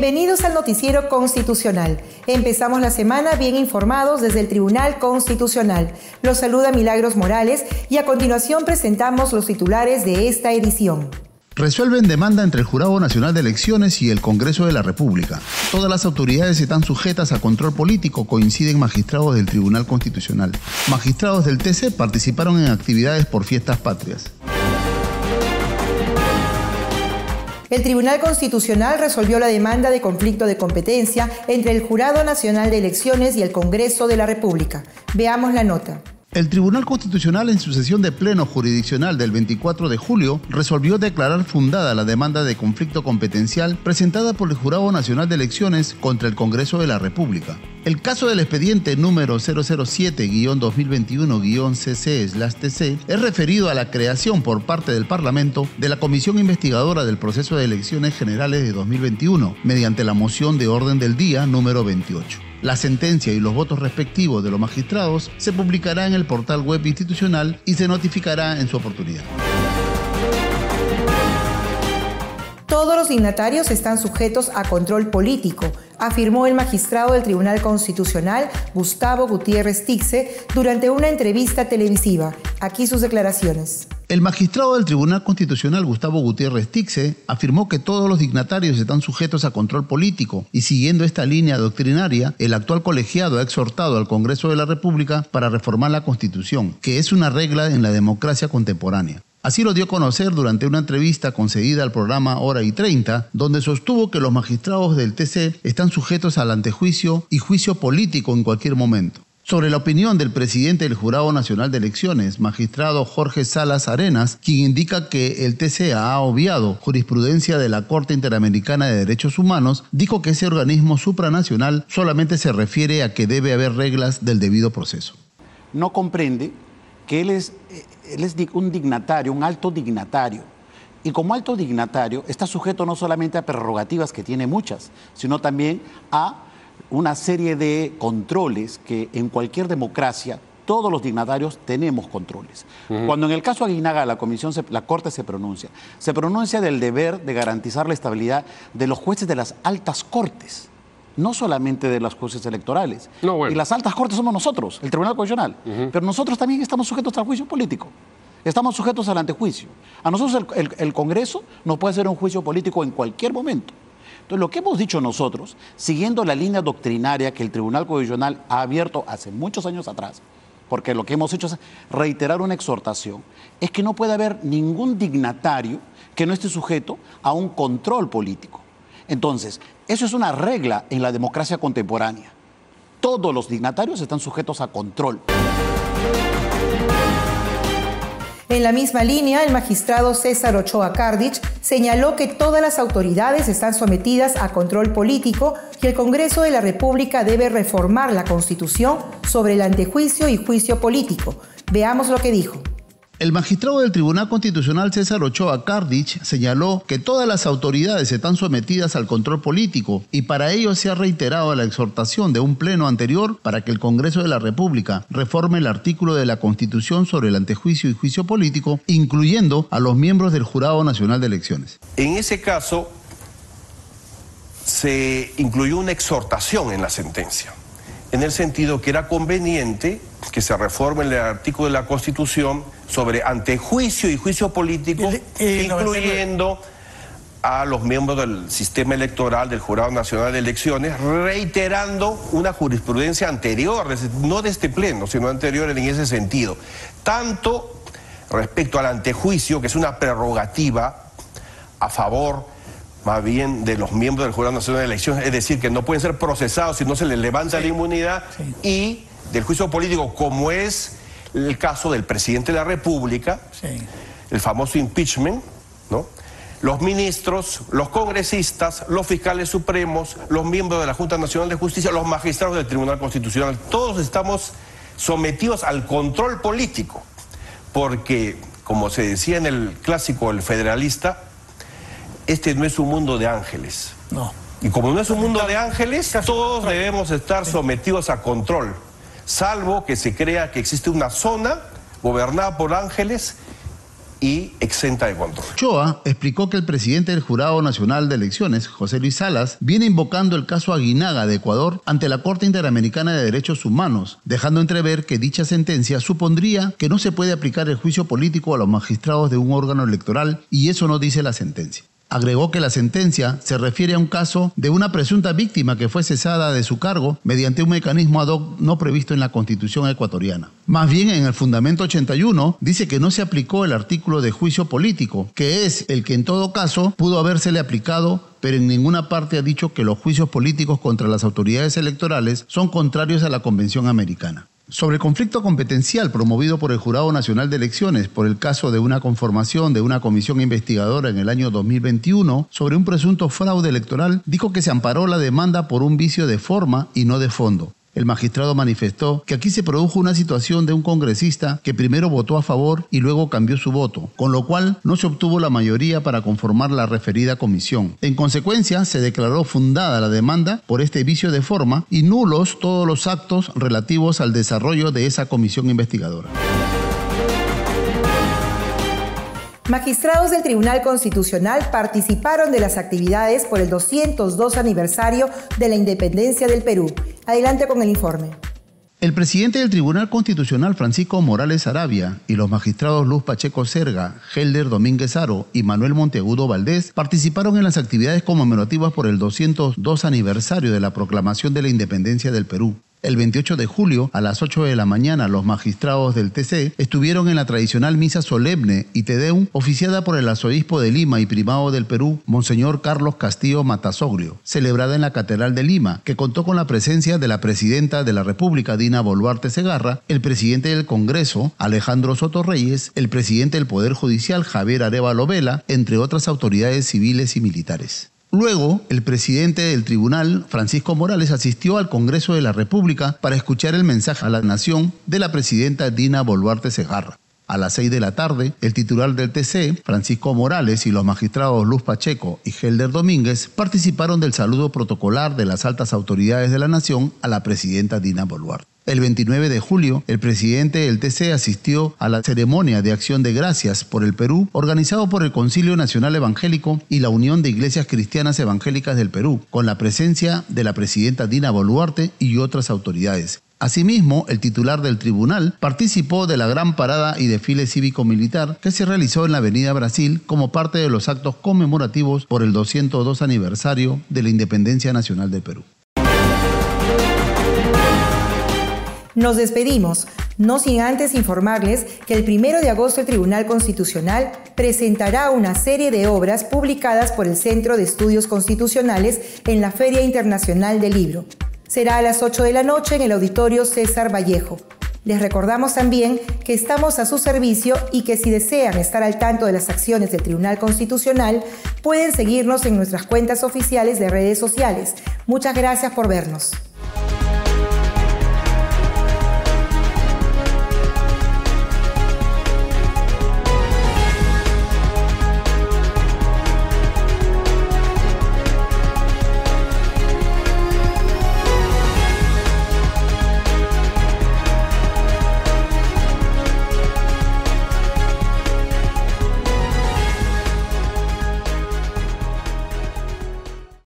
Bienvenidos al noticiero constitucional. Empezamos la semana bien informados desde el Tribunal Constitucional. Los saluda Milagros Morales y a continuación presentamos los titulares de esta edición. Resuelven demanda entre el Jurado Nacional de Elecciones y el Congreso de la República. Todas las autoridades están sujetas a control político, coinciden magistrados del Tribunal Constitucional. Magistrados del TC participaron en actividades por fiestas patrias. El Tribunal Constitucional resolvió la demanda de conflicto de competencia entre el Jurado Nacional de Elecciones y el Congreso de la República. Veamos la nota. El Tribunal Constitucional en su sesión de pleno jurisdiccional del 24 de julio resolvió declarar fundada la demanda de conflicto competencial presentada por el Jurado Nacional de Elecciones contra el Congreso de la República. El caso del expediente número 007-2021-CC-TC es referido a la creación por parte del Parlamento de la Comisión Investigadora del Proceso de Elecciones Generales de 2021 mediante la moción de orden del día número 28. La sentencia y los votos respectivos de los magistrados se publicará en el portal web institucional y se notificará en su oportunidad. Todos los dignatarios están sujetos a control político, afirmó el magistrado del Tribunal Constitucional, Gustavo Gutiérrez Tixe, durante una entrevista televisiva. Aquí sus declaraciones. El magistrado del Tribunal Constitucional, Gustavo Gutiérrez Tixe, afirmó que todos los dignatarios están sujetos a control político y siguiendo esta línea doctrinaria, el actual colegiado ha exhortado al Congreso de la República para reformar la Constitución, que es una regla en la democracia contemporánea. Así lo dio a conocer durante una entrevista concedida al programa Hora y 30, donde sostuvo que los magistrados del TC están sujetos al antejuicio y juicio político en cualquier momento. Sobre la opinión del presidente del Jurado Nacional de Elecciones, magistrado Jorge Salas Arenas, quien indica que el TCA ha obviado jurisprudencia de la Corte Interamericana de Derechos Humanos, dijo que ese organismo supranacional solamente se refiere a que debe haber reglas del debido proceso. No comprende que él es, él es un dignatario, un alto dignatario. Y como alto dignatario está sujeto no solamente a prerrogativas, que tiene muchas, sino también a una serie de controles que en cualquier democracia todos los dignatarios tenemos controles. Cuando en el caso Aguinaga la comisión, la corte se pronuncia, se pronuncia del deber de garantizar la estabilidad de los jueces de las altas cortes, no solamente de los jueces electorales. Y las altas cortes somos nosotros, el Tribunal Constitucional, pero nosotros también estamos sujetos al juicio político. Estamos sujetos al antejuicio. A nosotros el Congreso nos puede hacer un juicio político en cualquier momento. Entonces, lo que hemos dicho nosotros, siguiendo la línea doctrinaria que el Tribunal Constitucional ha abierto hace muchos años atrás, porque lo que hemos hecho es reiterar una exhortación, es que no puede haber ningún dignatario que no esté sujeto a un control político. Entonces, eso es una regla en la democracia contemporánea. Todos los dignatarios están sujetos a control. En la misma línea, el magistrado César Ochoa Cardich señaló que todas las autoridades están sometidas a control político y el Congreso de la República debe reformar la Constitución sobre el antejuicio y juicio político. Veamos lo que dijo. El magistrado del Tribunal Constitucional César Ochoa Cardich señaló que todas las autoridades están sometidas al control político y para ello se ha reiterado la exhortación de un pleno anterior para que el Congreso de la República reforme el artículo de la Constitución sobre el antejuicio y juicio político, incluyendo a los miembros del Jurado Nacional de Elecciones. En ese caso, se incluyó una exhortación en la sentencia, en el sentido que era conveniente que se reforme el artículo de la Constitución sobre antejuicio y juicio político, incluyendo a los miembros del sistema electoral del Jurado Nacional de Elecciones, reiterando una jurisprudencia anterior, no de este pleno, sino anterior en ese sentido. Tanto respecto al antejuicio, que es una prerrogativa a favor más bien de los miembros del Jurado Nacional de Elecciones, es decir, que no pueden ser procesados si no se les levanta la inmunidad, y del juicio político, como es el caso del presidente de la República, el famoso impeachment, ¿no? Los ministros, los congresistas, los fiscales supremos, los miembros de la Junta Nacional de Justicia, los magistrados del Tribunal Constitucional, todos estamos sometidos al control político, porque, como se decía en el clásico El Federalista, este no es un mundo de ángeles. No. Y como no es un mundo de ángeles, todos debemos estar sometidos a control salvo que se crea que existe una zona gobernada por ángeles y exenta de control. Choa explicó que el presidente del Jurado Nacional de Elecciones, José Luis Salas, viene invocando el caso Aguinaga de Ecuador ante la Corte Interamericana de Derechos Humanos, dejando entrever que dicha sentencia supondría que no se puede aplicar el juicio político a los magistrados de un órgano electoral y eso no dice la sentencia. Agregó que la sentencia se refiere a un caso de una presunta víctima que fue cesada de su cargo mediante un mecanismo ad hoc no previsto en la Constitución ecuatoriana. Más bien, en el Fundamento 81 dice que no se aplicó el artículo de juicio político, que es el que en todo caso pudo habérsele aplicado pero en ninguna parte ha dicho que los juicios políticos contra las autoridades electorales son contrarios a la Convención Americana. Sobre el conflicto competencial promovido por el Jurado Nacional de Elecciones por el caso de una conformación de una comisión investigadora en el año 2021 sobre un presunto fraude electoral, dijo que se amparó la demanda por un vicio de forma y no de fondo. El magistrado manifestó que aquí se produjo una situación de un congresista que primero votó a favor y luego cambió su voto, con lo cual no se obtuvo la mayoría para conformar la referida comisión. En consecuencia, se declaró fundada la demanda por este vicio de forma y nulos todos los actos relativos al desarrollo de esa comisión investigadora. Magistrados del Tribunal Constitucional participaron de las actividades por el 202 aniversario de la independencia del Perú. Adelante con el informe. El presidente del Tribunal Constitucional, Francisco Morales Arabia, y los magistrados Luz Pacheco Serga, Helder Domínguez Aro y Manuel Monteagudo Valdés participaron en las actividades conmemorativas por el 202 aniversario de la proclamación de la independencia del Perú. El 28 de julio, a las 8 de la mañana, los magistrados del TC estuvieron en la tradicional misa solemne y Tedeum oficiada por el arzobispo de Lima y primado del Perú, Monseñor Carlos Castillo Matasoglio, celebrada en la Catedral de Lima, que contó con la presencia de la presidenta de la República, Dina Boluarte Segarra, el presidente del Congreso, Alejandro Soto Reyes, el presidente del Poder Judicial, Javier Arevalo Vela, entre otras autoridades civiles y militares. Luego, el presidente del tribunal, Francisco Morales, asistió al Congreso de la República para escuchar el mensaje a la nación de la presidenta Dina Boluarte Segarra. A las seis de la tarde, el titular del TC, Francisco Morales, y los magistrados Luz Pacheco y Helder Domínguez participaron del saludo protocolar de las altas autoridades de la nación a la presidenta Dina Boluarte. El 29 de julio, el presidente del TC asistió a la ceremonia de acción de gracias por el Perú, organizado por el Concilio Nacional Evangélico y la Unión de Iglesias Cristianas Evangélicas del Perú, con la presencia de la presidenta Dina Boluarte y otras autoridades. Asimismo, el titular del tribunal participó de la gran parada y desfile cívico-militar que se realizó en la Avenida Brasil como parte de los actos conmemorativos por el 202 aniversario de la Independencia Nacional del Perú. Nos despedimos, no sin antes informarles que el primero de agosto el Tribunal Constitucional presentará una serie de obras publicadas por el Centro de Estudios Constitucionales en la Feria Internacional del Libro. Será a las 8 de la noche en el Auditorio César Vallejo. Les recordamos también que estamos a su servicio y que si desean estar al tanto de las acciones del Tribunal Constitucional, pueden seguirnos en nuestras cuentas oficiales de redes sociales. Muchas gracias por vernos.